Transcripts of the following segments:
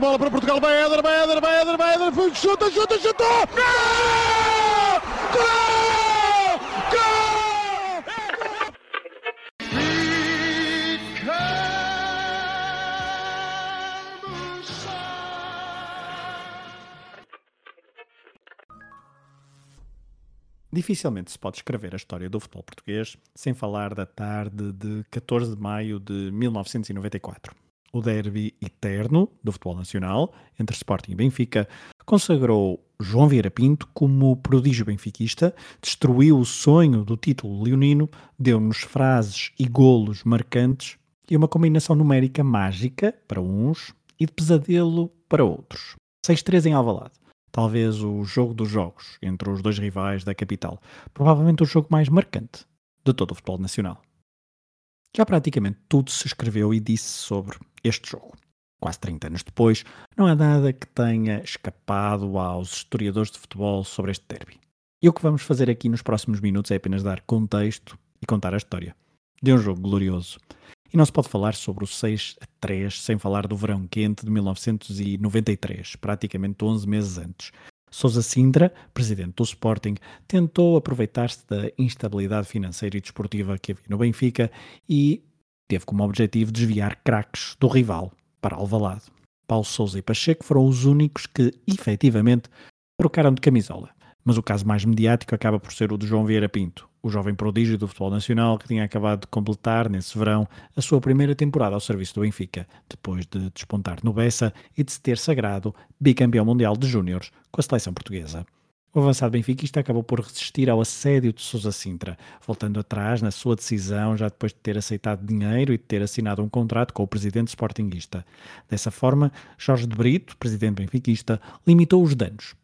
bola para Portugal, vai Éder, vai Éder, vai Éder, vai Éder, chuta, chuta, chutou! Gol! Gol! Gol! Dificilmente se pode escrever a história do futebol português sem falar da tarde de 14 de maio de 1994 o derby eterno do futebol nacional entre Sporting e Benfica, consagrou João Vieira Pinto como prodígio benfiquista, destruiu o sonho do título leonino, deu-nos frases e golos marcantes e uma combinação numérica mágica para uns e de pesadelo para outros. 6-3 em Alvalade. Talvez o jogo dos jogos entre os dois rivais da capital. Provavelmente o jogo mais marcante de todo o futebol nacional. Já praticamente tudo se escreveu e disse sobre este jogo. Quase 30 anos depois, não há nada que tenha escapado aos historiadores de futebol sobre este derby. E o que vamos fazer aqui nos próximos minutos é apenas dar contexto e contar a história de um jogo glorioso. E não se pode falar sobre o 6 a 3 sem falar do verão quente de 1993, praticamente 11 meses antes. Sousa Sintra, presidente do Sporting, tentou aproveitar-se da instabilidade financeira e desportiva que havia no Benfica e teve como objetivo desviar craques do rival para Alvalade. Paulo Sousa e Pacheco foram os únicos que, efetivamente, trocaram de camisola. Mas o caso mais mediático acaba por ser o de João Vieira Pinto, o jovem prodígio do futebol nacional que tinha acabado de completar, nesse verão, a sua primeira temporada ao serviço do Benfica, depois de despontar no Bessa e de se ter sagrado bicampeão mundial de júniores com a seleção portuguesa. O avançado benfiquista acabou por resistir ao assédio de Sousa Sintra, voltando atrás na sua decisão já depois de ter aceitado dinheiro e de ter assinado um contrato com o presidente sportinguista. Dessa forma, Jorge de Brito, presidente benfiquista, limitou os danos,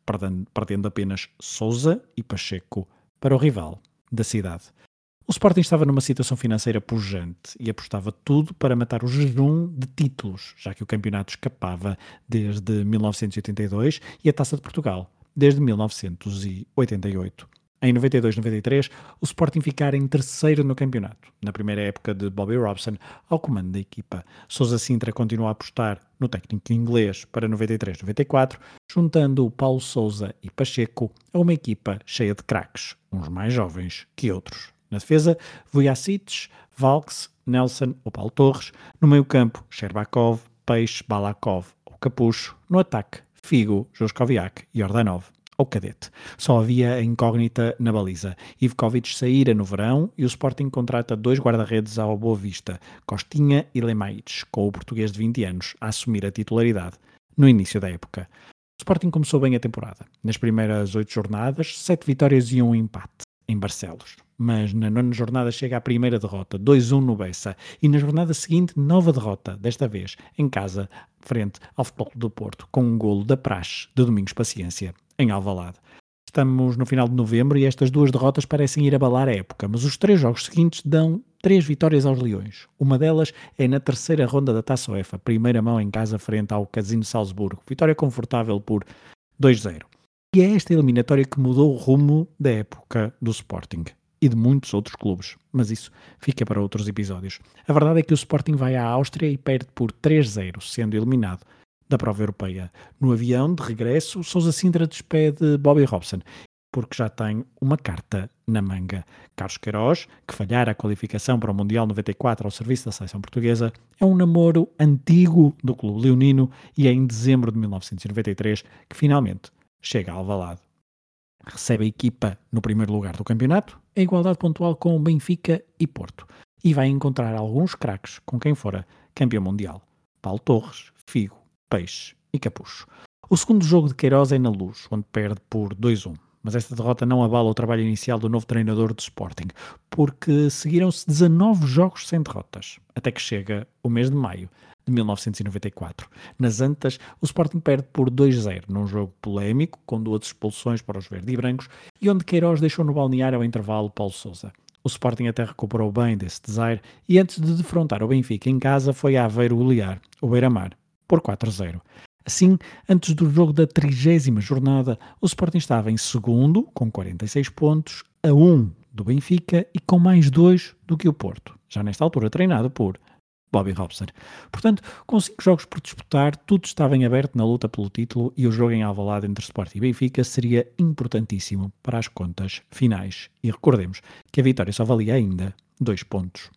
perdendo apenas Sousa e Pacheco para o rival da cidade. O Sporting estava numa situação financeira pujante e apostava tudo para matar o jejum de títulos, já que o campeonato escapava desde 1982 e a Taça de Portugal desde 1988. Em 92-93, o Sporting ficara em terceiro no campeonato, na primeira época de Bobby Robson ao comando da equipa. Sousa Sintra continuou a apostar no técnico inglês para 93-94, juntando Paulo Sousa e Pacheco a uma equipa cheia de craques, uns mais jovens que outros. Na defesa, Vujicic, Valks, Nelson ou Paulo Torres. No meio campo, Sherbakov, Peixe, Balakov ou Capucho. No ataque, Figo, Joskoviak e Ordanov, ou cadete. Só havia a incógnita na baliza. Ivkovic saíra no verão e o Sporting contrata dois guarda-redes ao Boa Vista, Costinha e Lemaites, com o português de 20 anos a assumir a titularidade no início da época. O Sporting começou bem a temporada. Nas primeiras oito jornadas, sete vitórias e um empate em Barcelos mas na nona jornada chega à primeira derrota, 2-1 no Bessa, e na jornada seguinte, nova derrota, desta vez em casa, frente ao Futebol do Porto, com um golo da Praxe de Domingos Paciência, em Alvalade. Estamos no final de novembro e estas duas derrotas parecem ir abalar a época, mas os três jogos seguintes dão três vitórias aos Leões. Uma delas é na terceira ronda da Taça UEFA, primeira mão em casa frente ao Casino Salzburgo. Vitória confortável por 2-0. E é esta eliminatória que mudou o rumo da época do Sporting e de muitos outros clubes, mas isso fica para outros episódios. A verdade é que o Sporting vai à Áustria e perde por 3-0, sendo eliminado da prova europeia. No avião de regresso, Sousa Sintra despede Bobby Robson, porque já tem uma carta na manga. Carlos Queiroz, que falhara a qualificação para o Mundial 94 ao serviço da seleção portuguesa, é um namoro antigo do clube leonino e é em dezembro de 1993 que finalmente chega a Alvalade recebe a equipa no primeiro lugar do campeonato, em igualdade pontual com Benfica e Porto, e vai encontrar alguns craques com quem fora campeão mundial: Paulo Torres, Figo, Peixe e Capucho. O segundo jogo de Queiroz é na Luz, onde perde por 2-1. Mas esta derrota não abala o trabalho inicial do novo treinador do Sporting, porque seguiram-se 19 jogos sem derrotas, até que chega o mês de maio, de 1994. Nas Antas, o Sporting perde por 2-0 num jogo polémico, com duas expulsões para os verde e brancos, e onde Queiroz deixou no balneário ao intervalo Paulo Sousa. O Sporting até recuperou bem desse desaire e antes de defrontar o Benfica em casa foi a Aveiro golear o Beira-Mar por 4-0. Assim, antes do jogo da trigésima jornada, o Sporting estava em segundo, com 46 pontos, a 1 do Benfica e com mais 2 do que o Porto, já nesta altura treinado por Bobby Robson. Portanto, com 5 jogos por disputar, tudo estava em aberto na luta pelo título e o jogo em Alvalade entre Sporting e Benfica seria importantíssimo para as contas finais. E recordemos que a vitória só valia ainda 2 pontos.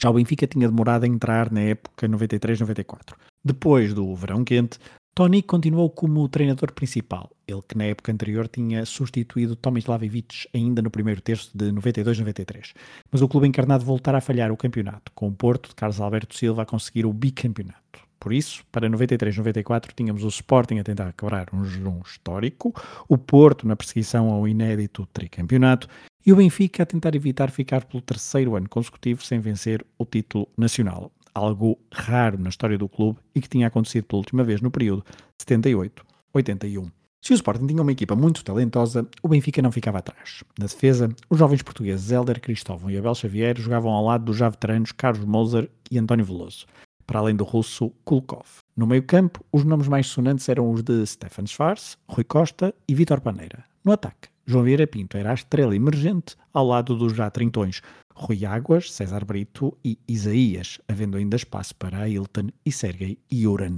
Já o Benfica tinha demorado a entrar na época 93-94. Depois do verão quente, Tony continuou como treinador principal, ele que na época anterior tinha substituído Tomislav Ivic ainda no primeiro terço de 92-93. Mas o clube encarnado voltara a falhar o campeonato, com o Porto de Carlos Alberto Silva a conseguir o bicampeonato. Por isso, para 93-94 tínhamos o Sporting a tentar quebrar um jejum histórico, o Porto na perseguição ao inédito tricampeonato e o Benfica a tentar evitar ficar pelo terceiro ano consecutivo sem vencer o título nacional algo raro na história do clube e que tinha acontecido pela última vez no período 78-81. Se o Sporting tinha uma equipa muito talentosa, o Benfica não ficava atrás. Na defesa, os jovens portugueses Helder Cristóvão e Abel Xavier jogavam ao lado dos já veteranos Carlos Moser e António Veloso, para além do russo Kulkov. No meio-campo, os nomes mais sonantes eram os de Stefan Schwarz, Rui Costa e Vítor Paneira. No ataque, João Vieira Pinto era a estrela emergente ao lado dos já trintões Rui Águas, César Brito e Isaías, havendo ainda espaço para Ailton e Sergei Yuran.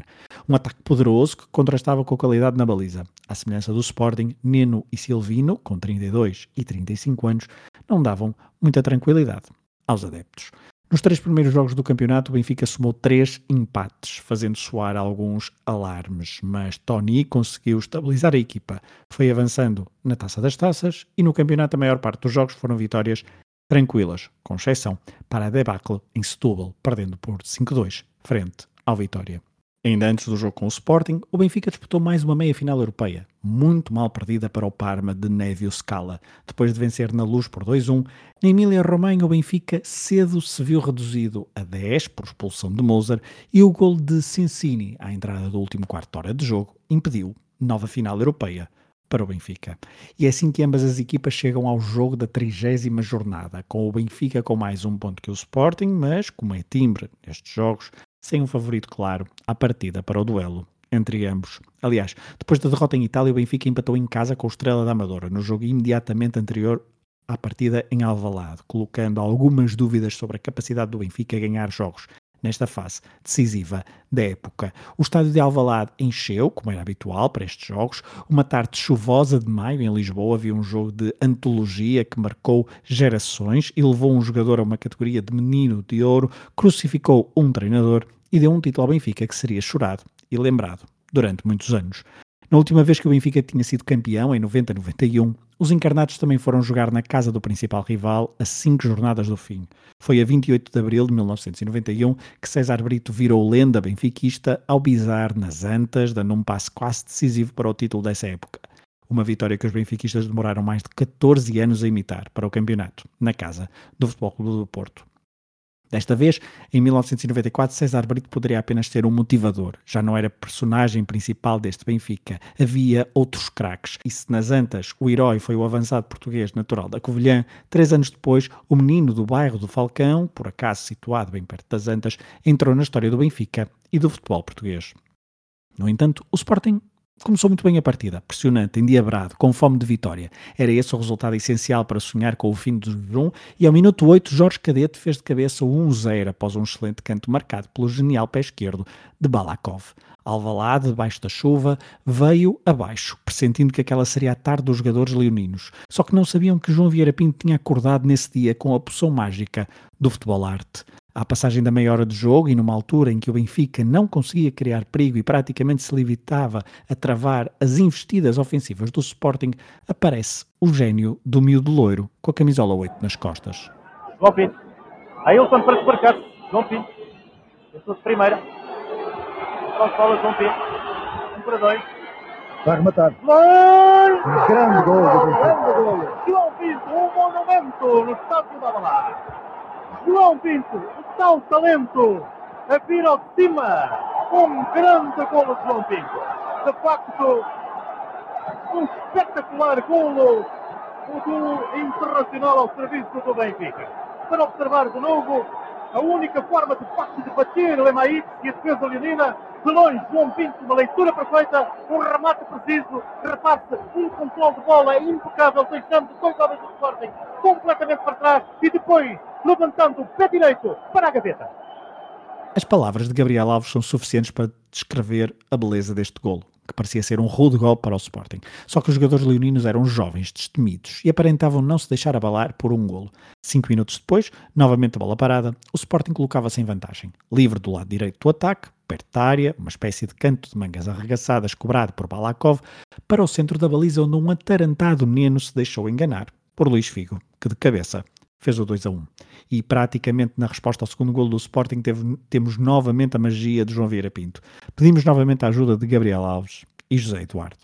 Um ataque poderoso que contrastava com a qualidade na baliza. À semelhança do Sporting, Neno e Silvino, com 32 e 35 anos, não davam muita tranquilidade aos adeptos. Nos três primeiros jogos do campeonato, o Benfica somou três empates, fazendo soar alguns alarmes, mas Tony conseguiu estabilizar a equipa. Foi avançando na Taça das Taças e no campeonato a maior parte dos jogos foram vitórias tranquilas, com exceção para a debacle em Setúbal, perdendo por 5-2 frente ao Vitória. Ainda antes do jogo com o Sporting, o Benfica disputou mais uma meia-final europeia, muito mal perdida para o Parma de Nevio Scala. Depois de vencer na luz por 2-1, na Emília-Romanha o Benfica cedo se viu reduzido a 10 por expulsão de Moser e o gol de Cincini à entrada do último quarto hora de jogo impediu nova final europeia para o Benfica. E é assim que ambas as equipas chegam ao jogo da trigésima jornada, com o Benfica com mais um ponto que o Sporting, mas, como é timbre nestes jogos, sem um favorito claro à partida para o duelo entre ambos. Aliás, depois da derrota em Itália, o Benfica empatou em casa com o Estrela da Amadora, no jogo imediatamente anterior à partida em Alvalade, colocando algumas dúvidas sobre a capacidade do Benfica a ganhar jogos nesta fase decisiva da época. O estádio de Alvalade encheu, como era habitual para estes jogos. Uma tarde chuvosa de maio em Lisboa havia um jogo de antologia que marcou gerações e levou um jogador a uma categoria de menino de ouro, crucificou um treinador e deu um título ao Benfica que seria chorado e lembrado durante muitos anos. Na última vez que o Benfica tinha sido campeão, em 90-91, os encarnados também foram jogar na casa do principal rival a cinco jornadas do fim. Foi a 28 de abril de 1991 que César Brito virou lenda benfiquista ao bizar nas antas, dando um passo quase decisivo para o título dessa época. Uma vitória que os benfiquistas demoraram mais de 14 anos a imitar para o campeonato, na casa do Futebol Clube do Porto. Desta vez, em 1994, César Brito poderia apenas ser um motivador. Já não era personagem principal deste Benfica. Havia outros craques. E se nas Antas o herói foi o avançado português natural da Covilhã, três anos depois, o menino do bairro do Falcão, por acaso situado bem perto das Antas, entrou na história do Benfica e do futebol português. No entanto, o Sporting Começou muito bem a partida, pressionante, endiabrado, com fome de vitória. Era esse o resultado essencial para sonhar com o fim do jejum e ao minuto 8 Jorge Cadete fez de cabeça o 1-0 após um excelente canto marcado pelo genial pé esquerdo de Balakov. Alvalade, debaixo da chuva, veio abaixo, pressentindo que aquela seria a tarde dos jogadores leoninos. Só que não sabiam que João Vieira Pinto tinha acordado nesse dia com a poção mágica do futebol arte. À passagem da meia hora de jogo e numa altura em que o Benfica não conseguia criar perigo e praticamente se limitava a travar as investidas ofensivas do Sporting, aparece o gênio do miúdo loiro com a camisola 8 nas costas. João Pinto. Ailton para desmarcar. João Pinto. Pensou de primeira. Os bolas, João Pinto. 1 para 2. Vai rematar. Gol! Um grande gol do Benfica. Grande gol. João Pinto, um monumento no estádio da Balá. João Pinto, tal talento a vir ao de cima. Um grande golo de João Pinto. De facto, um espetacular golo do Internacional ao serviço do Benfica. Para observar de novo a única forma de facto de bater o Emaíte e a defesa leonina de longe, João Pinto, uma leitura perfeita, um remate preciso, reparte um controle de bola impecável, deixando dois homens do Sporting completamente para trás e depois levantando o pé direito para a gaveta. As palavras de Gabriel Alves são suficientes para descrever a beleza deste golo que parecia ser um rude gol para o Sporting. Só que os jogadores leoninos eram jovens, destemidos e aparentavam não se deixar abalar por um golo. Cinco minutos depois, novamente a bola parada, o Sporting colocava-se em vantagem. Livre do lado direito do ataque, área, uma espécie de canto de mangas arregaçadas cobrado por Balakov, para o centro da baliza onde um atarantado Neno se deixou enganar por Luís Figo, que de cabeça fez o 2 a 1. E praticamente na resposta ao segundo golo do Sporting teve, temos novamente a magia de João Vieira Pinto. Pedimos novamente a ajuda de Gabriel Alves e José Eduardo.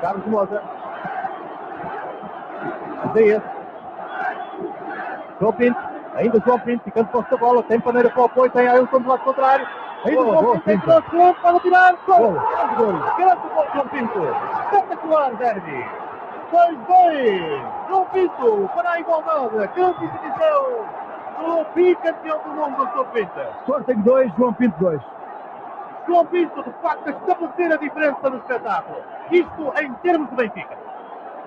Carlos Moza. Zé. João Pinto. Ainda João Pinto, ficando com esta bola. Tem paneira para o apoio, tem Ailton do lado contrário. Ainda boa, João Pinto, tem segundos, pode tirar. Gol! Grande gol, João Pinto. Espetacular, Derby. 2-2. João Pinto para a igualdade. Grande exibição do bicampeão do mundo, João Pinto. Sporting 2, João Pinto 2. João Pinto, de facto, a estabelecer a diferença no espetáculo. Isto em termos de Benfica.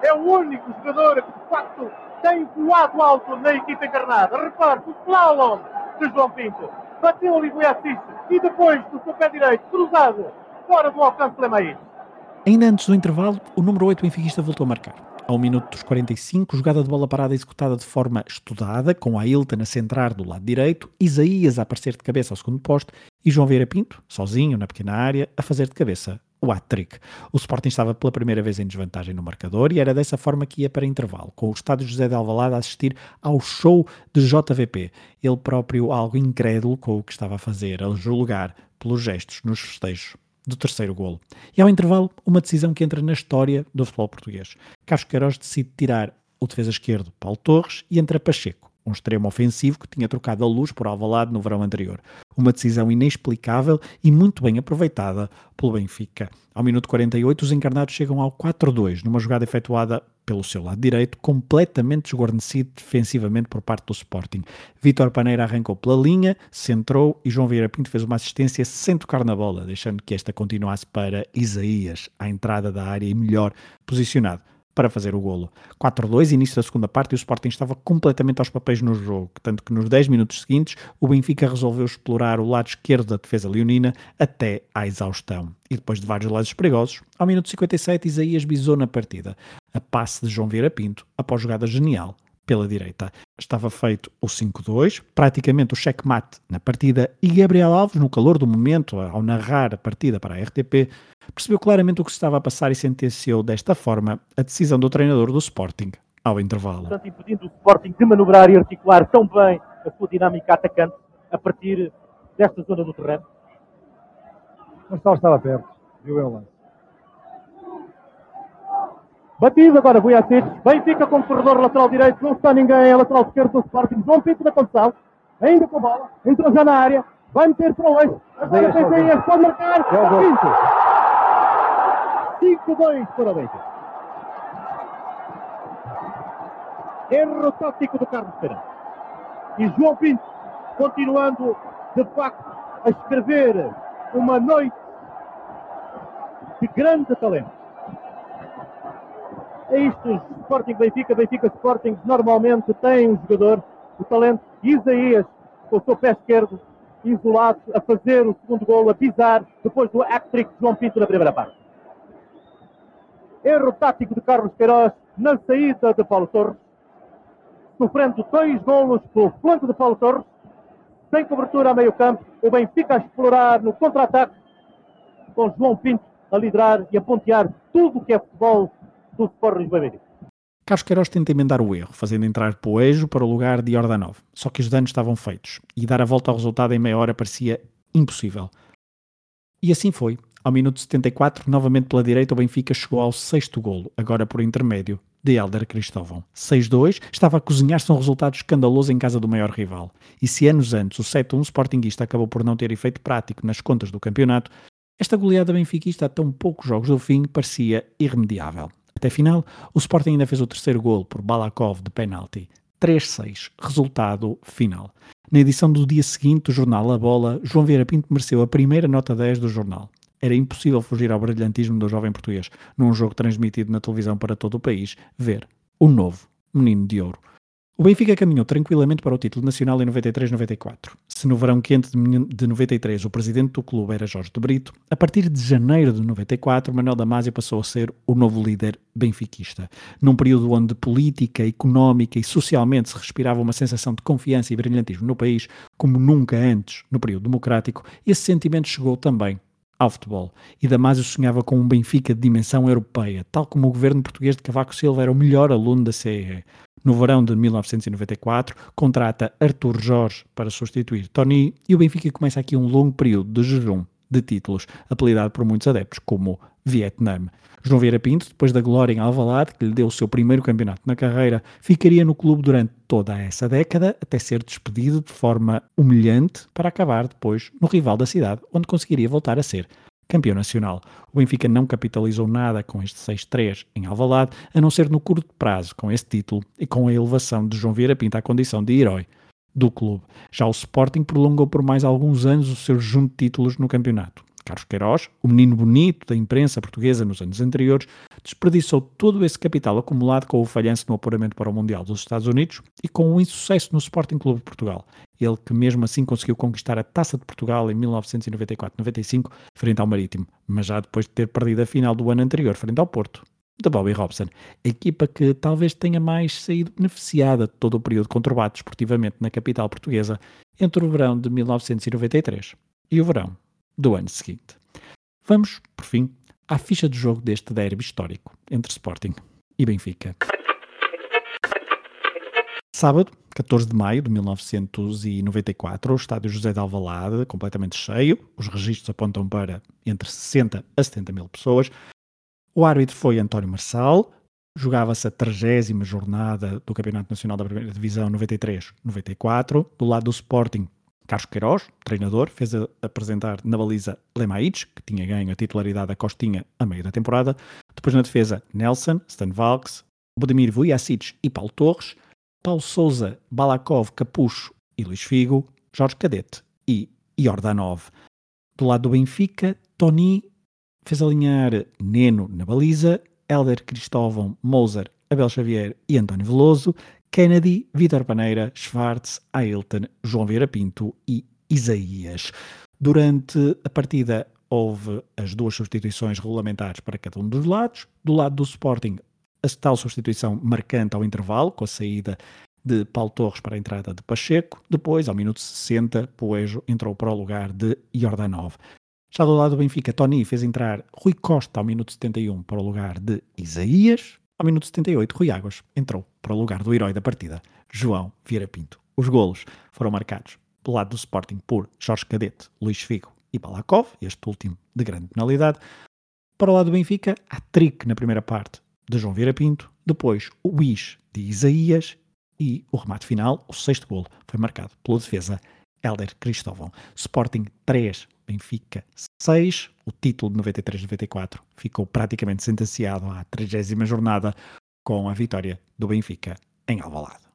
É o único jogador que, de facto, tem voado alto na equipa encarnada. Repare, o slalom de João Pinto. Bateu ali Assis e depois do seu pé direito, cruzado, fora do alcance de Lemaís. Ainda antes do intervalo, o número 8 benfiquista voltou a marcar. Ao minuto dos 45, jogada de bola parada executada de forma estudada, com a Ailton a centrar do lado direito, Isaías a aparecer de cabeça ao segundo poste e João Vieira Pinto, sozinho na pequena área, a fazer de cabeça o hat-trick. O Sporting estava pela primeira vez em desvantagem no marcador e era dessa forma que ia para intervalo, com o estádio José de Alvalade a assistir ao show de JVP. Ele próprio algo incrédulo com o que estava a fazer, a julgar pelos gestos nos festejos do terceiro golo. E ao intervalo, uma decisão que entra na história do futebol português. Carlos Queiroz decide tirar o defesa esquerdo Paulo Torres e entra Pacheco, um extremo ofensivo que tinha trocado a luz por Alvalade no verão anterior. Uma decisão inexplicável e muito bem aproveitada pelo Benfica. Ao minuto 48, os encarnados chegam ao 4-2, numa jogada efetuada pelo seu lado direito, completamente desguarnecido defensivamente por parte do Sporting. Vítor Paneira arrancou pela linha, centrou e João Vieira Pinto fez uma assistência sem tocar na bola, deixando que esta continuasse para Isaías, à entrada da área e melhor posicionado para fazer o golo. 4-2, início da segunda parte, e o Sporting estava completamente aos papéis no jogo, tanto que nos 10 minutos seguintes o Benfica resolveu explorar o lado esquerdo da defesa leonina até à exaustão. E depois de vários lados perigosos, ao minuto 57 Isaías bisou na partida, a passe de João Vieira Pinto, após jogada genial pela direita. Estava feito o 5-2, praticamente o checkmate na partida, e Gabriel Alves, no calor do momento, ao narrar a partida para a RTP, percebeu claramente o que se estava a passar e sentenciou desta forma a decisão do treinador do Sporting ao intervalo. Portanto, impedindo o Sporting de manobrar e articular tão bem a sua dinâmica atacante a partir desta zona do terreno. Marcelo estava perto, viu ele lance. Batido agora Guiacic. Benfica com corredor lateral direito. Não está ninguém. É lateral esquerdo do Sporting. João Pinto na condição. Ainda com a bola. Entrou já na área. Vai meter para o eixo. Agora tem Zé Pode marcar. Pinto. 5-2 para o Benfica. Erro tático do Carlos Pereira. E João Pinto continuando de facto a escrever uma noite de grande talento. É isto, Sporting Benfica, Benfica Sporting normalmente tem um jogador, o talento Isaías, com o seu pé esquerdo, isolado, a fazer o segundo gol, a pisar, depois do hat-trick de João Pinto na primeira parte. Erro tático de Carlos Queiroz na saída de Paulo Torres, sofrendo dois golos pelo flanco de Paulo Torres, sem cobertura a meio campo, o Benfica a explorar no contra-ataque, com João Pinto a liderar e a pontear tudo o que é futebol do Sport Lisboa Benfica. Carlos Queiroz tenta emendar o erro, fazendo entrar Poejo para o lugar de Ordanov. Só que os danos estavam feitos e dar a volta ao resultado em meia hora parecia impossível. E assim foi. Ao minuto 74, novamente pela direita, o Benfica chegou ao sexto golo, agora por intermédio de Helder Cristóvão. 6-2, estava a cozinhar-se um resultado escandaloso em casa do maior rival. E se anos antes o 7-1 Sportingista acabou por não ter efeito prático nas contas do campeonato, esta goleada benfiquista a tão poucos jogos do fim parecia irremediável. Até final, o Sporting ainda fez o terceiro gol por Balakov de penalti. 3-6, resultado final. Na edição do dia seguinte do jornal A Bola, João Vieira Pinto mereceu a primeira nota 10 do jornal. Era impossível fugir ao brilhantismo do jovem português, num jogo transmitido na televisão para todo o país, ver o novo Menino de Ouro. O Benfica caminhou tranquilamente para o título nacional em 93-94. Se no verão quente de 93 o presidente do clube era Jorge de Brito, a partir de janeiro de 94 Manuel Damasio passou a ser o novo líder benfiquista. Num período onde política, económica e socialmente se respirava uma sensação de confiança e brilhantismo no país, como nunca antes no período democrático, esse sentimento chegou também ao futebol. E Damasio sonhava com um Benfica de dimensão europeia, tal como o governo português de Cavaco Silva era o melhor aluno da CEE. No verão de 1994, contrata Artur Jorge para substituir Tony e o Benfica começa aqui um longo período de jejum de títulos, apelidado por muitos adeptos como Vietnã. João Vieira Pinto, depois da glória em Alvalade, que lhe deu o seu primeiro campeonato na carreira, ficaria no clube durante toda essa década, até ser despedido de forma humilhante para acabar depois no rival da cidade, onde conseguiria voltar a ser campeão nacional. O Benfica não capitalizou nada com este 6-3 em Alvalade, a não ser no curto prazo com esse título e com a elevação de João Vieira Pinto à condição de herói do clube. Já o Sporting prolongou por mais alguns anos o seu junto de títulos no campeonato. Carlos Queiroz, o menino bonito da imprensa portuguesa nos anos anteriores, desperdiçou todo esse capital acumulado com o falhanço no apuramento para o Mundial dos Estados Unidos e com o insucesso no Sporting Clube de Portugal. Ele que mesmo assim conseguiu conquistar a Taça de Portugal em 1994-95 frente ao Marítimo, mas já depois de ter perdido a final do ano anterior frente ao Porto, de Bobby Robson, a equipa que talvez tenha mais saído beneficiada de todo o período conturbado desportivamente na capital portuguesa entre o verão de 1993 e o verão do ano seguinte. Vamos, por fim, à ficha de jogo deste derby histórico entre Sporting e Benfica. Sábado, 14 de maio de 1994, o estádio José de Alvalade, completamente cheio, os registros apontam para entre 60 a 70 mil pessoas. O árbitro foi António Marçal, jogava-se a 30 jornada do Campeonato Nacional da Primeira Divisão 93-94. Do lado do Sporting, Carlos Queiroz, treinador, fez apresentar na baliza Lemaites, que tinha ganho a titularidade da Costinha a meio da temporada. Depois na defesa, Nelson, Stan Valks, Budimir Vujacic e Paulo Torres. Paulo Souza, Balakov, Capucho e Luís Figo. Jorge Cadete e Jordanov. Do lado do Benfica, Tony fez alinhar Neno na baliza, Helder Cristóvão, Moser, Abel Xavier e António Veloso. Kennedy, Vitor Paneira, Schwartz, Ailton, João Vieira Pinto e Isaías. Durante a partida houve as duas substituições regulamentares para cada um dos lados. Do lado do Sporting, a tal substituição marcante ao intervalo, com a saída de Paulo Torres para a entrada de Pacheco. Depois, ao minuto 60, Poejo entrou para o lugar de Jordanov. Já do lado do Benfica, Tony fez entrar Rui Costa ao minuto 71 para o lugar de Isaías. Ao minuto 78, Rui Águas entrou para o lugar do herói da partida, João Vieira Pinto. Os golos foram marcados pelo lado do Sporting por Jorge Cadete, Luís Figo e Balakov, este último de grande penalidade. Para o lado do Benfica, há trick na primeira parte de João Vieira Pinto, depois o Wish de Isaías e o remate final, o sexto golo, foi marcado pela defesa Helder Cristóvão. Sporting 3, Benfica 6. O título de 93-94 ficou praticamente sentenciado à 30 jornada com a vitória do Benfica em Alvalade.